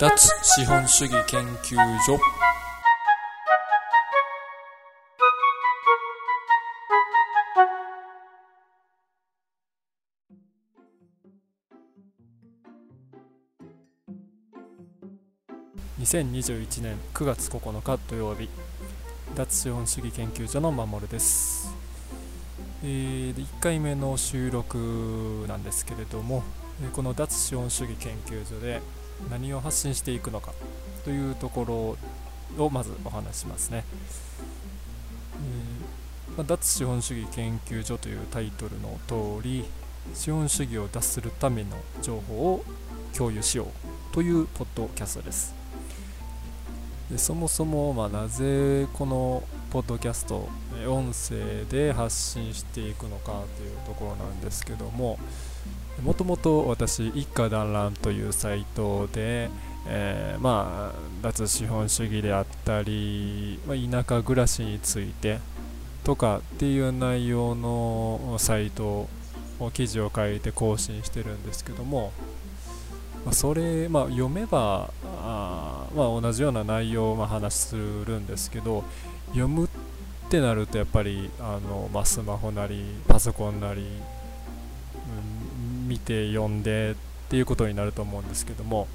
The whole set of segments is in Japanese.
脱資本主義研究所。2021年9月9日土曜日。脱資本主義研究所の守です、えーで1回目の収録なんですけれどもえこの脱資本主義研究所で何を発信していくのかというところをまずお話しますね、えーま脱資本主義研究所というタイトルの通り資本主義を脱するための情報を共有しようというポッドキャストです。でそもそも、ま、なぜこのポッドキャスト音声で発信していくのかというところなんですけどももともと私一家団らんというサイトで、えーまあ脱資本主義であったり、まあ、田舎暮らしについてとかっていう内容のサイトを記事を書いて更新してるんですけども、まあ、それ、まあ、読めばあ、まあ、同じような内容をまあ話するんですけど読むってなるとやっぱりあの、まあ、スマホなりパソコンなり、見て読んでっていうことになると思うんですけども、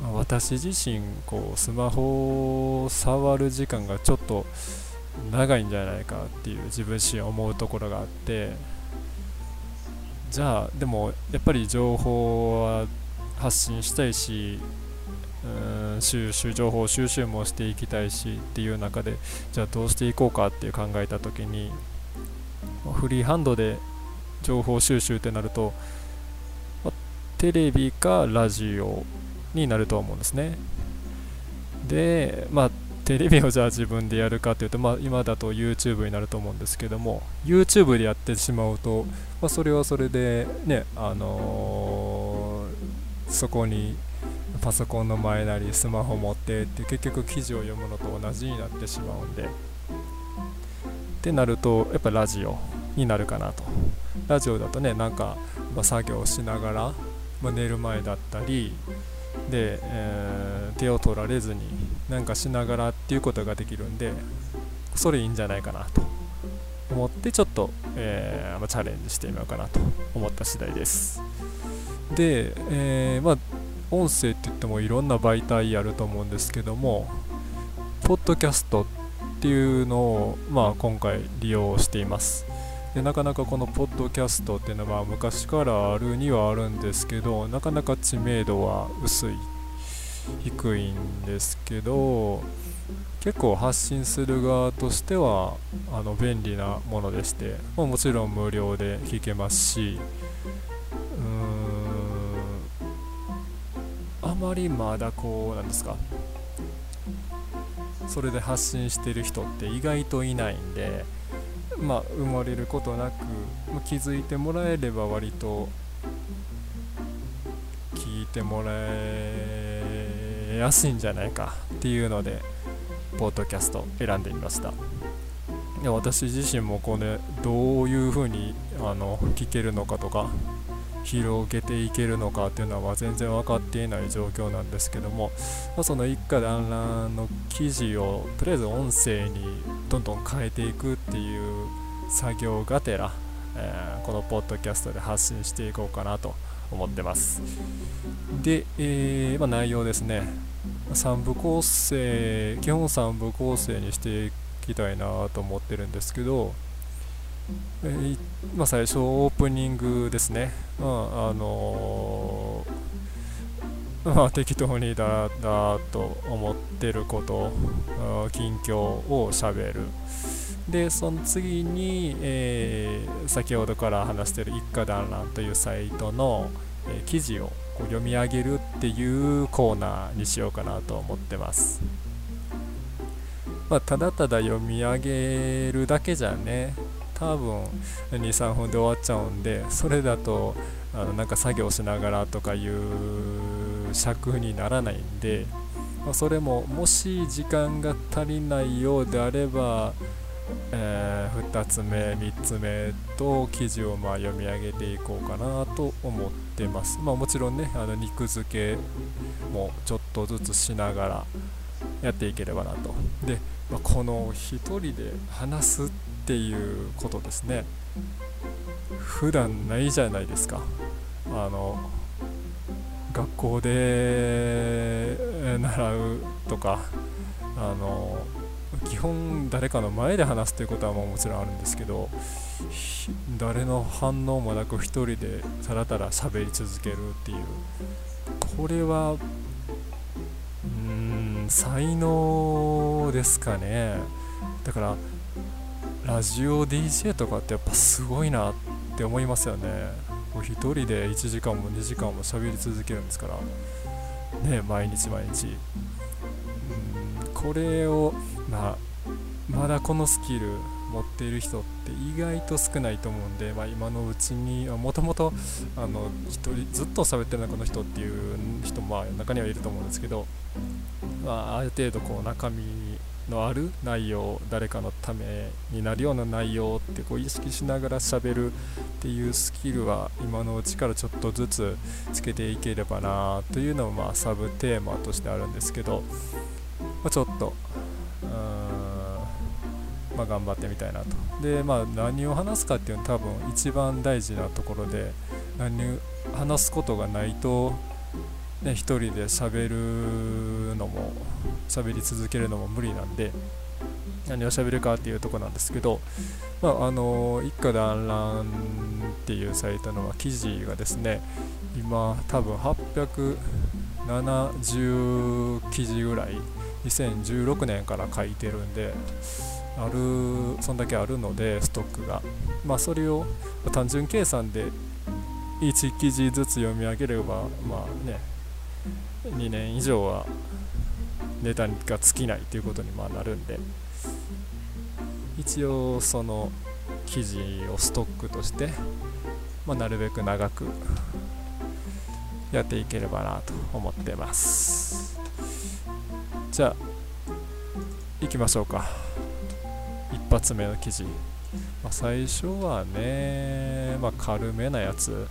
まあ私自身こうスマホを触る時間がちょっと長いんじゃないかっていう自分自身思うところがあってじゃあでもやっぱり情報は発信したいしうん収集情報収集もしていきたいしっていう中でじゃあどうしていこうかっていう考えた時にフリーハンドで情報収集ってなると、テレビかラジオになると思うんですね。でまあテレビをじゃあ自分でやるかというと、まあ、今だと YouTube になると思うんですけども YouTube でやってしまうと、まあ、それはそれでねあのーそこにパソコンの前なりスマホ持ってって結局記事を読むのと同じになってしまうんでってなるとやっぱラジオになるかなと。ラジオだとねなんか、ま作業しながら、まあ寝る前だったりで、えー手を取られずになんかしながらっていうことができるんでそれいいんじゃないかなと思ってちょっと、えーまあチャレンジしてみようかなと思った次第です。で、えーまあ音声って言ってもいろんな媒体あると思うんですけどもポッドキャストっていうのを、まあ、今回利用しています。でなかなかこのポッドキャストっていうのは昔からあるにはあるんですけどなかなか知名度は薄い低いんですけど結構発信する側としてはあの便利なものでして、まあもちろん無料で聞けますしうーんあまりまだこうなんですかそれで発信してる人って意外といないんでまあ生まれることなくま気づいてもらえれば割と聞いてもらえやすいんじゃないかっていうのでポッドキャスト選んでみました。で私自身もこれどういうふうにあの聞けるのかとか広げていけるのかっていうのは全然分かっていない状況なんですけども、まその一家団らんの記事をとりあえず音声にどんどん変えていくっていう作業がてら、えーこのポッドキャストで発信していこうかなと思ってます。で、えーまあ、内容ですね。3部構成基本3部構成にしていきたいなと思ってるんですけど、えーまあ、最初オープニングですね、まああのーまあ、適当にだだと思ってること近況をしゃべる。でその次に、えー先ほどから話してる一家団らんというサイトの、え記事をこう読み上げるっていうコーナーにしようかなと思ってます、まあ、ただただ読み上げるだけじゃね多分23分で終わっちゃうんでそれだとあのなんか作業しながらとかいう尺にならないんで、まあそれももし時間が足りないようであればえー、2つ目3つ目と記事をまあ読み上げていこうかなと思ってます、まあ、もちろんねあの肉付けもちょっとずつしながらやっていければなと。で、まあ、この1人で話すってていうことですね。普段ないじゃないですか。あの学校で習うとかあの基本誰かの前で話すということはもちろんあるんですけど誰の反応もなく1人でたらたら喋り続けるっていうこれはうん才能ですかね。だからラジオ DJ とかってやっぱすごいなって思いますよね。1人で1時間も2時間も喋り続けるんですから。ね毎日毎日。うんこれをまあまだこのスキル持っている人って意外と少ないと思うんで、まあ、今のうちにもともと1人ずっと喋ってるのこの人っていう人も中にはいると思うんですけど、まあ、ある程度こう中身のある内容誰かのためになるような内容ってこう意識しながら喋るっていうスキルは今のうちからちょっとずつつけていければなというのもまあサブテーマとしてあるんですけど、まあ、ちょっとまあ、頑張ってみたいなと。でまあ何を話すかっていうのは多分一番大事なところで何話すことがないとね、1人で喋るのも喋り続けるのも無理なんで何を喋るかっていうとこなんですけど、まあ、あの一家団らんっていうサイトの記事がですね今多分870記事ぐらい2016年から書いてるんであるそんだけあるのでストックが。まあそれを単純計算で1記事ずつ読み上げればまあね2年以上はネタが尽きないということにまあなるんで一応その記事をストックとして、まあ、なるべく長くやっていければなと思ってます。じゃあ行きましょうか。一発目の記事、まあ、最初はね、まあ、軽めなやつ。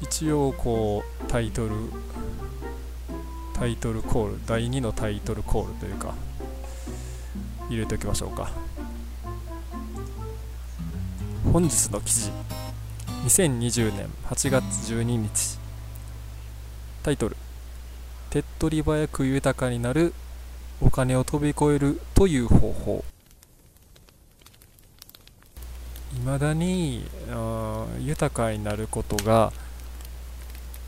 一応こうタイトルタイトルコール第2のタイトルコールというか入れておきましょうか。本日の記事2020年8月12日。タイトル手っ取り早く豊かになるお金を飛び越えるという方法。いまだに豊かになることが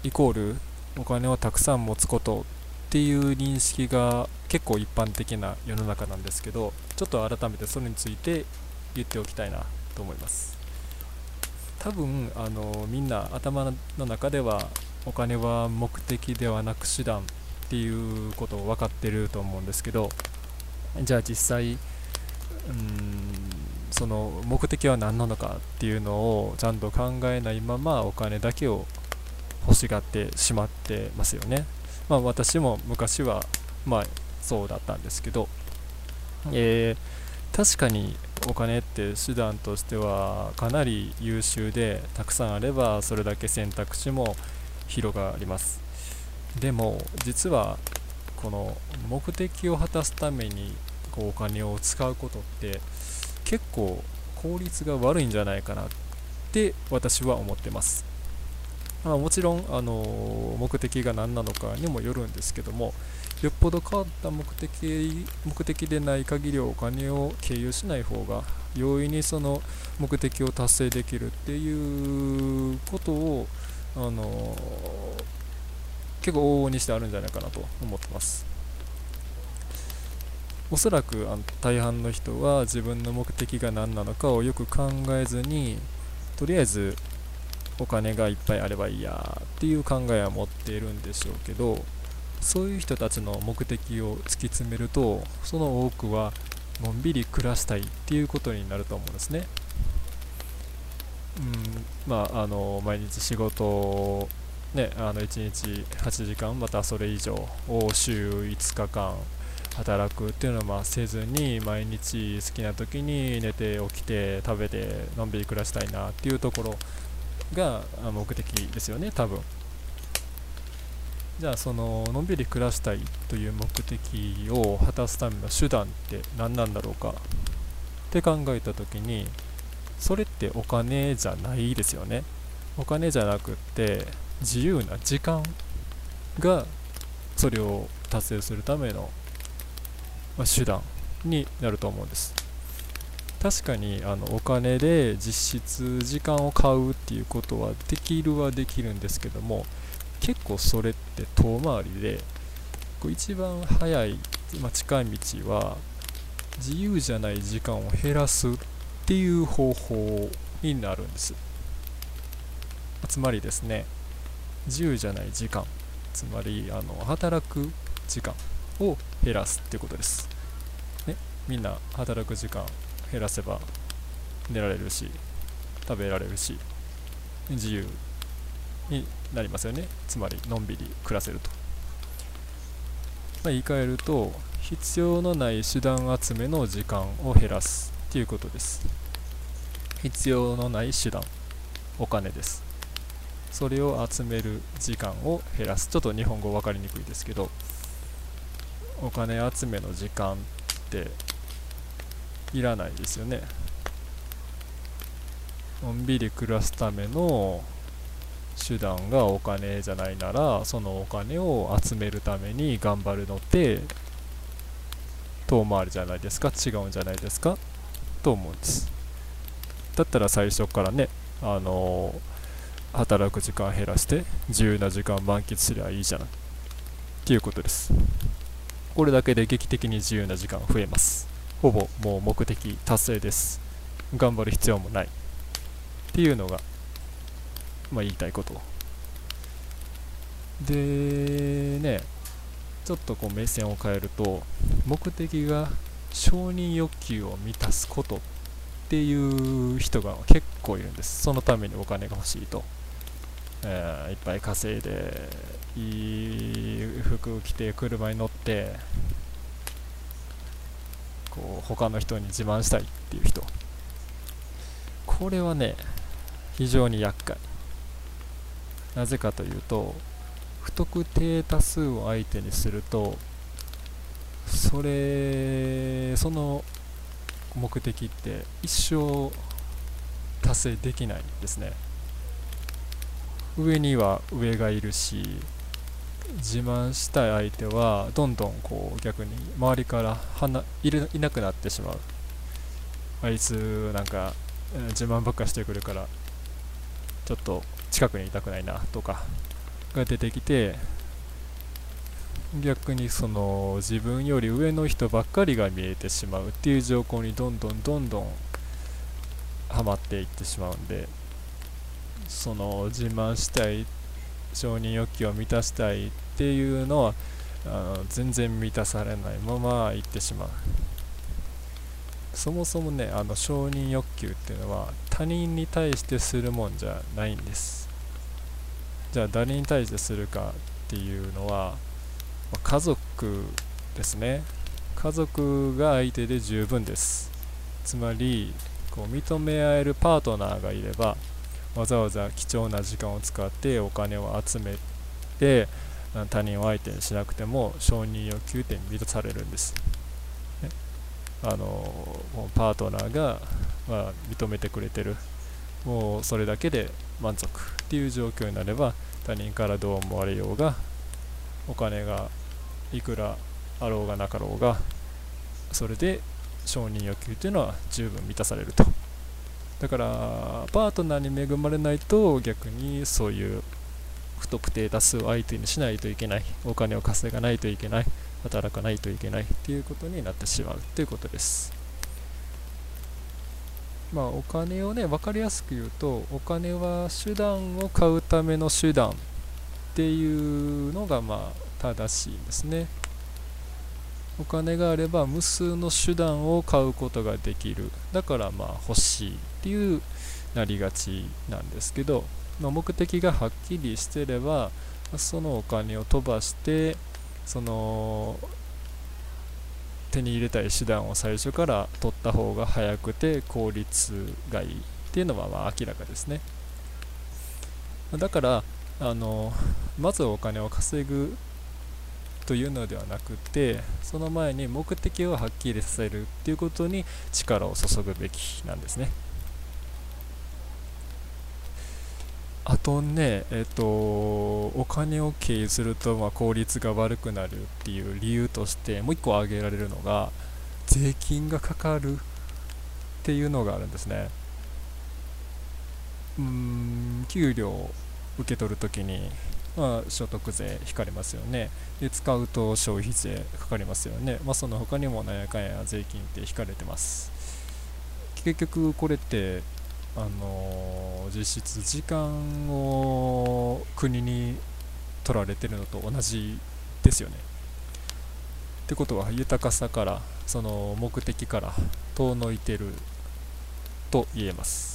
イコールお金をたくさん持つことっていう認識が結構一般的な世の中なんですけどちょっと改めてそれについて言っておきたいなと思います。多分あのみんな頭の中ではお金は目的ではなく手段っていうことを分かってると思うんですけどじゃあ実際うんその目的は何なのかっていうのをちゃんと考えないままお金だけを欲しがってしまってますよね。まあ、私も昔はまあそうだったんですけど、えー、確かにお金って手段としてはかなり優秀でたくさんあればそれだけ選択肢も広がります。でも実はこの目的を果たすためにこうお金を使うことって結構効率が悪いんじゃないかなって私は思ってますまあ、もちろん、あの目的が何なのかにもよるんですけどもよっぽど変わった目的目的でない限りお金を経由しない方が容易にその目的を達成できるっていうことを、あの結構往々にしてあるんじゃないかなと思ってます。おそらくあの大半の人は自分の目的が何なのかをよく考えずにとりあえずお金がいっぱいあればいいやっていう考えは持っているんでしょうけどそういう人たちの目的を突き詰めるとその多くはのんびり暮らしたいっていうことになると思うんですね。うんまあ、あの毎日仕事を、ね、あの1日8時間またそれ以上を週5日間働くっていうのはまあせずに毎日好きな時に寝て起きて食べてのんびり暮らしたいなっていうところが目的ですよね多分。じゃあそののんびり暮らしたいという目的を果たすための手段って何なんだろうか。って考えた時にそれってお金じゃないですよね。お金じゃなくって自由な時間がそれを達成するための、手段になると思うんです。確かにあのお金で実質時間を買うっていうことはできるはできるんですけども結構それって遠回りでこう一番早い、まあ、近い道は自由じゃない時間を減らすっていう方法になるんです。つまりですね自由じゃない時間つまりあの働く時間を減らすっていうことです、ね、みんな働く時間減らせば寝られるし食べられるし自由になりますよね。つまりのんびり暮らせると、まあ、言い換えると必要のない手段集めの時間を減らすっていうことです。必要のない手段お金です。それを集める時間を減らす。ちょっと日本語分かりにくいですけどお金集めの時間っていらないですよね。のんびり暮らすための手段がお金じゃないならそのお金を集めるために頑張るのって遠回りじゃないですか違うんじゃないですかと思うんです。だったら最初からねあのー働く時間減らして自由な時間満喫すりゃいいじゃないっていうことです。これだけで劇的に自由な時間増えます。ほぼもう目的達成です。頑張る必要もない。っていうのがまあ言いたいこと。でねちょっとこう目線を変えると目的が承認欲求を満たすことっていう人が結構いるんです。そのためにお金が欲しいと。えー、いっぱい稼いでいい服着て車に乗ってこう他の人に自慢したいっていう人。これはね非常に厄介。なぜかというと不特定多数を相手にするとそれその目的って一生達成できないんですね。上には上がいるし自慢したい相手はどんどんこう逆に周りからいるいなくなってしまう。あいつなんか自慢ばっかしてくるからちょっと近くにいたくないなとかが出てきて逆にその自分より上の人ばっかりが見えてしまうっていう状況にどんどんどんどんはまっていってしまうんでその自慢したい承認欲求を満たしたいっていうのはあの全然満たされないまま行ってしまう。そもそもねあの承認欲求っていうのは他人に対してするもんじゃないんです。じゃあ誰に対してするかっていうのはま家族ですね。家族が相手で十分です。つまりこう認め合えるパートナーがいればわざわざ貴重な時間を使ってお金を集めて他人を相手にしなくても承認欲求点満たされるんです、ね、あのパートナーが、まあ、認めてくれてる。もうそれだけで満足っていう状況になれば他人からどう思われようがお金がいくらあろうがなかろうがそれで承認欲求っていうのは十分満たされると。だからパートナーに恵まれないと逆にそういう不特定多数を相手にしないといけない。お金を稼がないといけない。働かないといけない。っていうことになってしまうということです。まあお金をね分かりやすく言うとお金は手段を買うための手段っていうのがまあ正しいんですね。お金があれば無数の手段を買うことができる。だからまあ欲しい。っていうなりがちなんですけど、まあ、目的がはっきりしてればそのお金を飛ばしてその手に入れたい手段を最初から取った方が早くて効率がいいっていうのはまあ明らかですね。だからあのまずお金を稼ぐというのではなくてその前に目的をはっきりさせるっていうことに力を注ぐべきなんですね。あとね、えっと、お金を経由するとま効率が悪くなるっていう理由としてもう1個挙げられるのが税金がかかるっていうのがあるんですね。うん給料を受け取るときに、まあ、所得税引かれますよね。で使うと消費税かかりますよね、まあ、その他にもなんやかんや税金って引かれてます。結局これってあの実質時間を国に取られてるのと同じですよね。ってことは豊かさからその目的から遠のいてると言えます。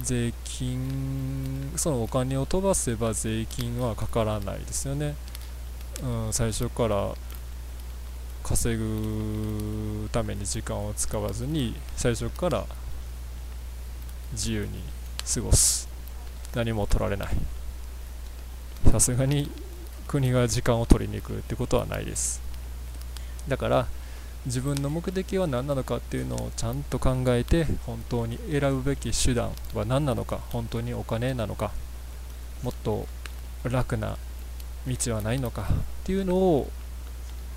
税金そのお金を飛ばせば税金はかからないですよね。うん、最初から稼ぐために時間を使わずに最初から自由に過ごす。何も取られない。さすがに国が時間を取りに行くってことはないです。だから自分の目的は何なのかっていうのをちゃんと考えて本当に選ぶべき手段は何なのか本当にお金なのかもっと楽な道はないのかっていうのを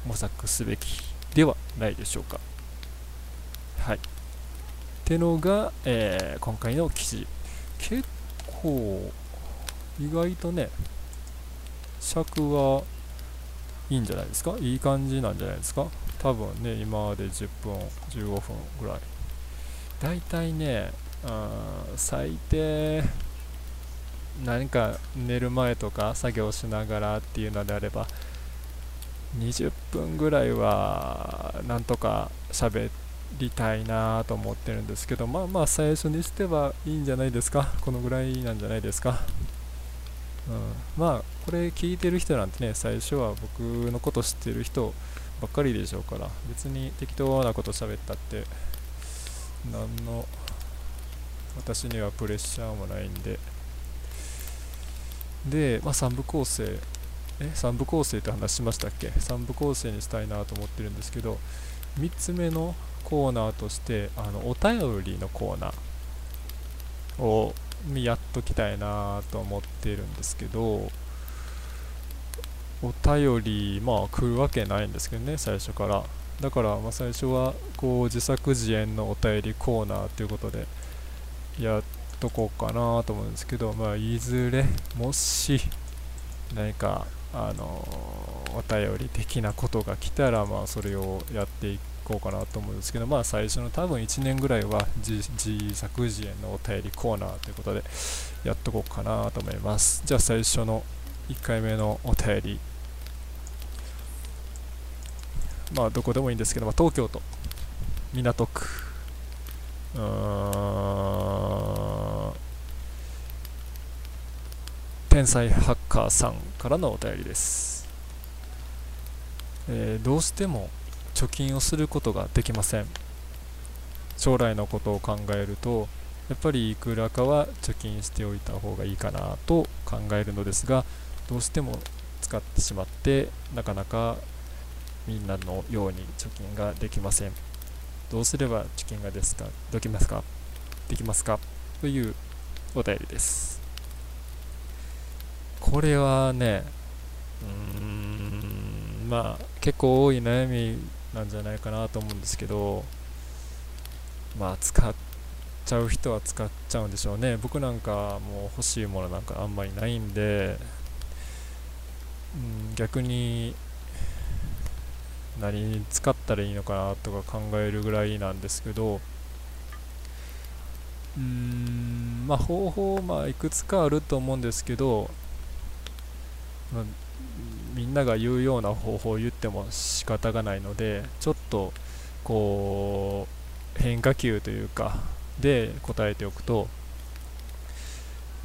模索すべきではないでしょうか。はい。ってのが、えー、今回の記事。結構意外とね尺はいいんじゃないですか？いい感じなんじゃないですか？多分ね今まで10分15分ぐらい。だいたいね最低何か寝る前とか作業しながらっていうのであれば20分ぐらいはなんとか喋っりたいなと思ってるんですけどまあまあ最初にしてはいいんじゃないですかこのぐらいなんじゃないですか、うん、まあこれ聞いてる人なんてね最初は僕のこと知ってる人ばっかりでしょうから別に適当なこと喋ったって何の私にはプレッシャーもないんでで、まあ、3部構成え3部構成って話しましたっけ3部構成にしたいなと思ってるんですけど3つ目のコーナーとしてあのお便りのコーナーをやっときたいなと思ってるんですけどお便りまあ来るわけないんですけどね最初から。だからまあ最初はこう自作自演のお便りコーナーということでやっとこうかなと思うんですけどまあいずれもし何かあのお便り的なことが来たらまあそれをやっていくこうかなと思うんですけど、まあ最初の多分1年ぐらいは自作自演のお便りコーナーということでやっとこうかなと思います。じゃあ最初の1回目のお便り。まあどこでもいいんですけど、まあ、東京都港区。うーん天才ハッカーさんからのお便りです。えー、どうしても貯金をすることができません。将来のことを考えるとやっぱりいくらかは貯金しておいた方がいいかなと考えるのですがどうしても使ってしまってなかなかみんなのように貯金ができません。どうすれば貯金がですかできますかできますかというお便りです。これはねうーんまあ結構多い悩みなんじゃないかなと思うんですけどまあ使っちゃう人は使っちゃうんでしょうね。僕なんかもう欲しいものなんかあんまりないんで、うん、逆に何に使ったらいいのかなとか考えるぐらいなんですけどうんまあ方法まあいくつかあると思うんですけど、まあみんなが言うような方法を言っても仕方がないのでちょっとこう変化球というかで答えておくと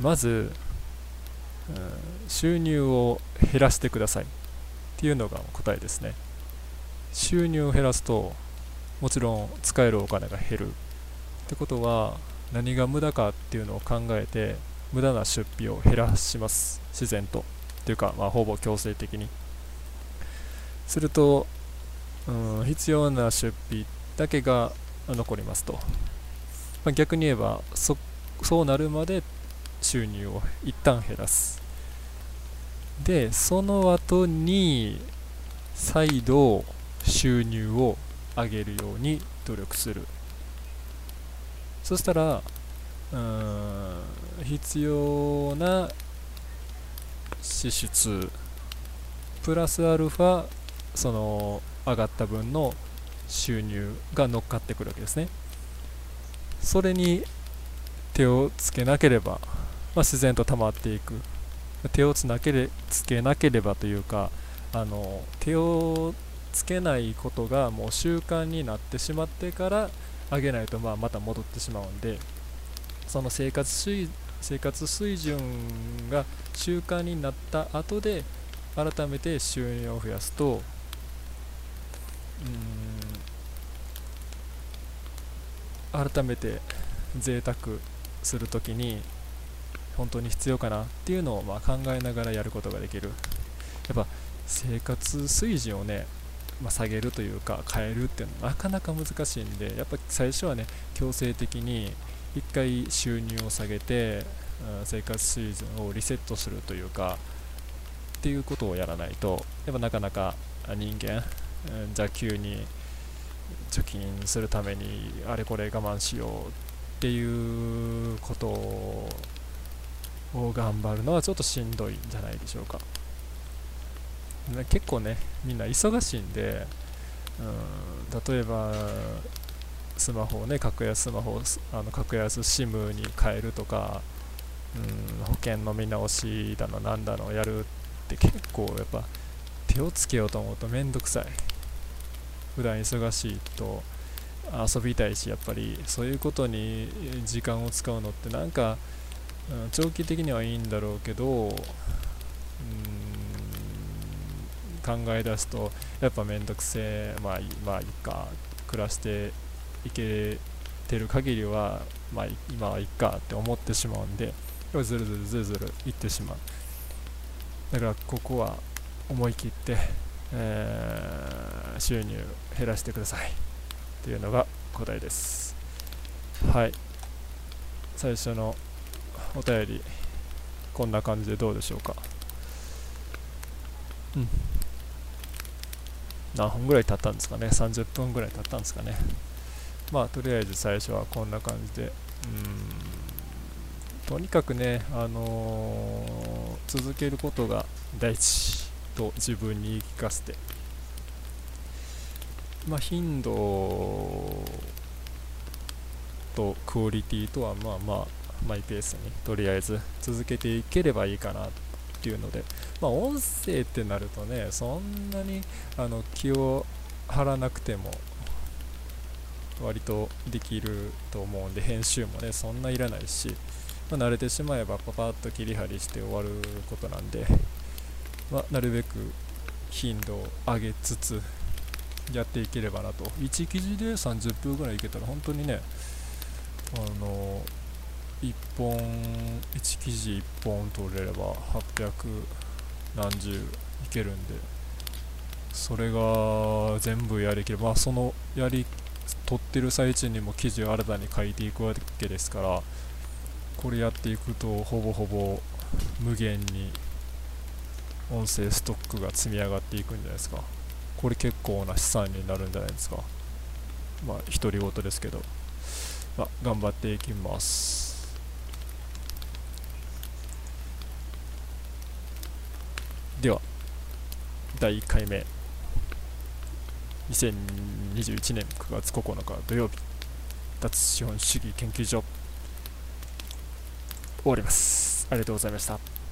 まず、うん、収入を減らしてください。っていうのが答えですね。収入を減らすともちろん使えるお金が減る。ってことは何が無駄かっていうのを考えて無駄な出費を減らします。自然と。っていうか、まあ、ほぼ強制的に。すると、うん、必要な出費だけが残りますと、まあ、逆に言えばそそうなるまで収入を一旦減らす。でその後に再度収入を上げるように努力する。そしたらうん必要な支出。プラスアルファその上がった分の収入が乗っかってくるわけですね。それに手をつけなければ、まあ、自然と溜まっていく。手をつなけれつけなければというかあの手をつけないことがもう習慣になってしまってから上げないとまあまた戻ってしまうんでその生活水生活水準が習慣になった後で改めて収入を増やすと。うん。改めて贅沢するときに本当に必要かなっていうのをまあ考えながらやることができる。やっぱ生活水準をね、まあ、下げるというか変えるっていうのはなかなか難しいんでやっぱ最初はね強制的に1回収入を下げて、うん、生活水準をリセットするというかっていうことをやらないとやっぱなかなか人間、うん、じゃあ急に貯金するためにあれこれ我慢しようっていうことを頑張るのはちょっとしんどいんじゃないでしょうか。結構ねみんな忙しいんで、うん、例えばスマホをね格安スマホをあの格安 SIM に変えるとか、うん、保険の見直しだのなんだのやるって結構やっぱ手をつけようと思うとめんどくさい。普段忙しいと遊びたいしやっぱりそういうことに時間を使うのってなんか、うん、長期的にはいいんだろうけど、うん、考え出すとやっぱめんどくせえまあいいまあいいか暮らしていけてる限りはまあ今はいっかって思ってしまうんでずるずるずるずるいってしまう。だからここは思い切って、えー、収入減らしてくださいっていうのが答えです。はい。最初のお便りこんな感じでどうでしょうか。うん。何分ぐらい経ったんですかね。30分ぐらい経ったんですかね。まあとりあえず最初はこんな感じで。うん。とにかくね、あのー、続けることが大事と自分に言い聞かせて。まあ、頻度とクオリティとはまあまあマイペースにとりあえず続けていければいいかなっていうので、まあ、音声ってなるとねそんなにあの気を張らなくても割とできると思うんで編集もねそんないらないし、まあ、慣れてしまえばパパッと切り張りして終わることなんで、まあ、なるべく頻度を上げつつやっていければなと。1記事で30分ぐらいいけたら本当にねあの1本1記事1本取れれば800何十いけるんでそれが全部やりきれば、まあ、そのやり取ってる最中にも記事を新たに書いていくわけですからこれやっていくとほぼほぼ無限に音声ストックが積み上がっていくんじゃないですか。これ結構な資産になるんじゃないですか。まあ独り言ですけど、まあ、頑張っていきます。では第1回目。2021年9月9日土曜日脱資本主義研究所終わります。ありがとうございました。